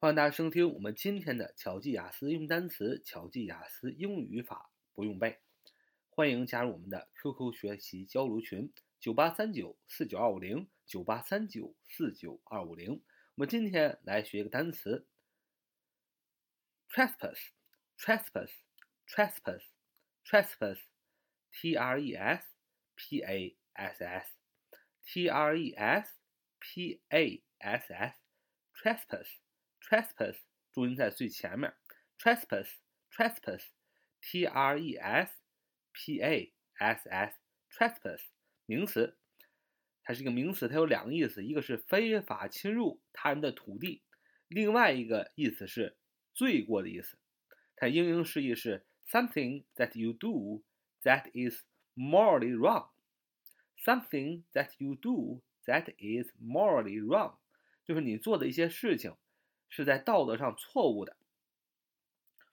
欢迎大家收听我们今天的巧记雅思用单词、巧记雅思英语语法不用背。欢迎加入我们的 QQ 学习交流群：九八三九四九二五零九八三九四九二五零。我们今天来学一个单词：trespass，trespass，trespass，trespass，t r e s p a s s，t r e s p a s s，trespass。Trespass 注音在最前面，trespass，trespass，t r e s p a s s，trespass 名词，它是一个名词，它有两个意思，一个是非法侵入他人的土地，另外一个意思是罪过的意思。它英英释义是 something that you do that is morally wrong，something that you do that is morally wrong，就是你做的一些事情。是在道德上错误的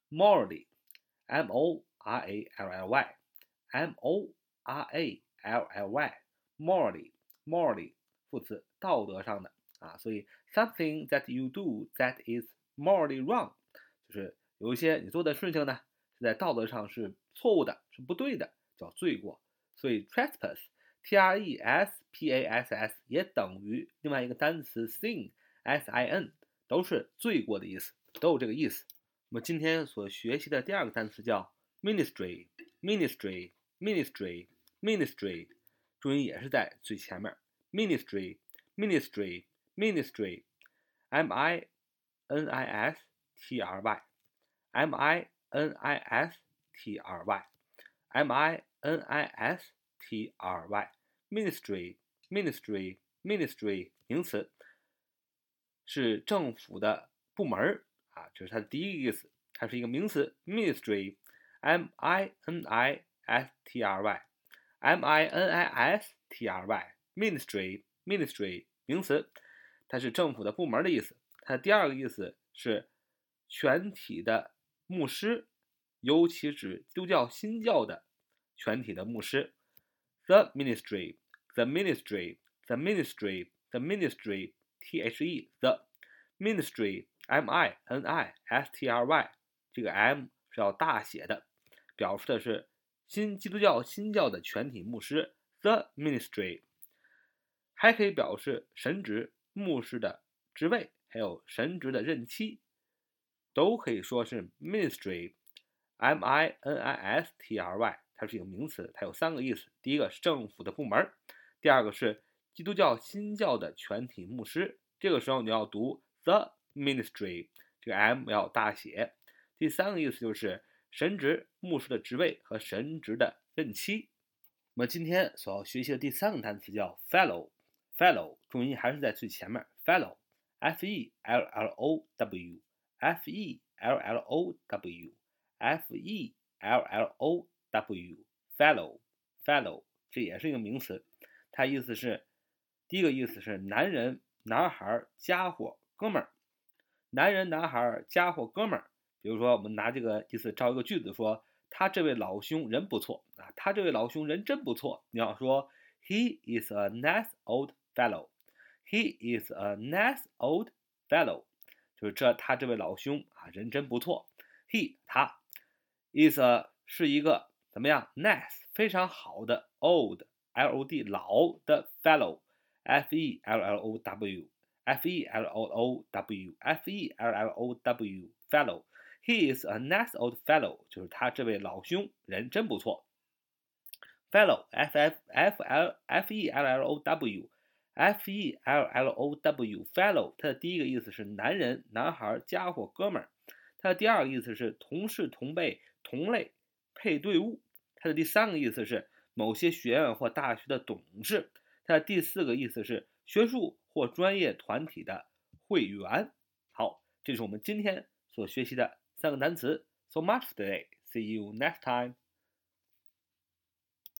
，morally，m o r a l l y，m o r a l l y，morally，morally 副词，道德上的啊，所以 something that you do that is morally wrong，就是有一些你做的事情呢是在道德上是错误的，是不对的，叫罪过。所以 trespass，t r e s p a s s 也等于另外一个单词 sin，s i n。都是罪过的意思，都有这个意思。我们今天所学习的第二个单词叫 ministry，ministry，ministry，ministry，注音也是在最前面。ministry，ministry，ministry，m i n i s t r y，m i n i s t r y，m i n i s t r y，ministry，ministry，ministry，名词。是政府的部门儿啊，这是它的第一个意思。它是一个名词，ministry，m i n i s t r y，m i n i s t r y，ministry，ministry 名词，它是政府的部门的意思。它的第二个意思是全体的牧师，尤其指基督教新教的全体的牧师。The ministry，the ministry，the ministry，the ministry。T H E the ministry M I N I S T R Y 这个 M 是要大写的，表示的是新基督教新教的全体牧师。The ministry 还可以表示神职牧师的职位，还有神职的任期，都可以说是 ministry M I N I S T R Y。它是一个名词，它有三个意思：第一个是政府的部门，第二个是。基督教新教的全体牧师，这个时候你要读 the ministry，这个 M 要大写。第三个意思就是神职牧师的职位和神职的任期。我们今天所要学习的第三个单词叫 fellow，fellow 重音还是在最前面，fellow，f e l l o w，f e l l o w，f e l l o w，fellow，fellow 这也是一个名词，它意思是。第一个意思是男人、男孩、家伙、哥们儿。男人、男孩、家伙、哥们儿。比如说，我们拿这个意思造一个句子，说他这位老兄人不错啊，他这位老兄人真不错。你要说，He is a nice old fellow. He is a nice old fellow. 就是这他这位老兄啊，人真不错。He 他 is a 是一个怎么样？nice 非常好的 old l o d 老的 fellow。F E L L O W, F E L L O W, F E L L O W, fellow. He is a nice old fellow. 就是他这位老兄人真不错。Fellow, F F F L F E L L O W, F E L L O W, fellow. 它的第一个意思是男人、男孩、家伙、哥们儿。它的第二个意思是同事、同辈、同类、配对物。它的第三个意思是某些学院或大学的董事。它的第四个意思是学术或专业团体的会员。好，这是我们今天所学习的三个单词。So much today. See you next time.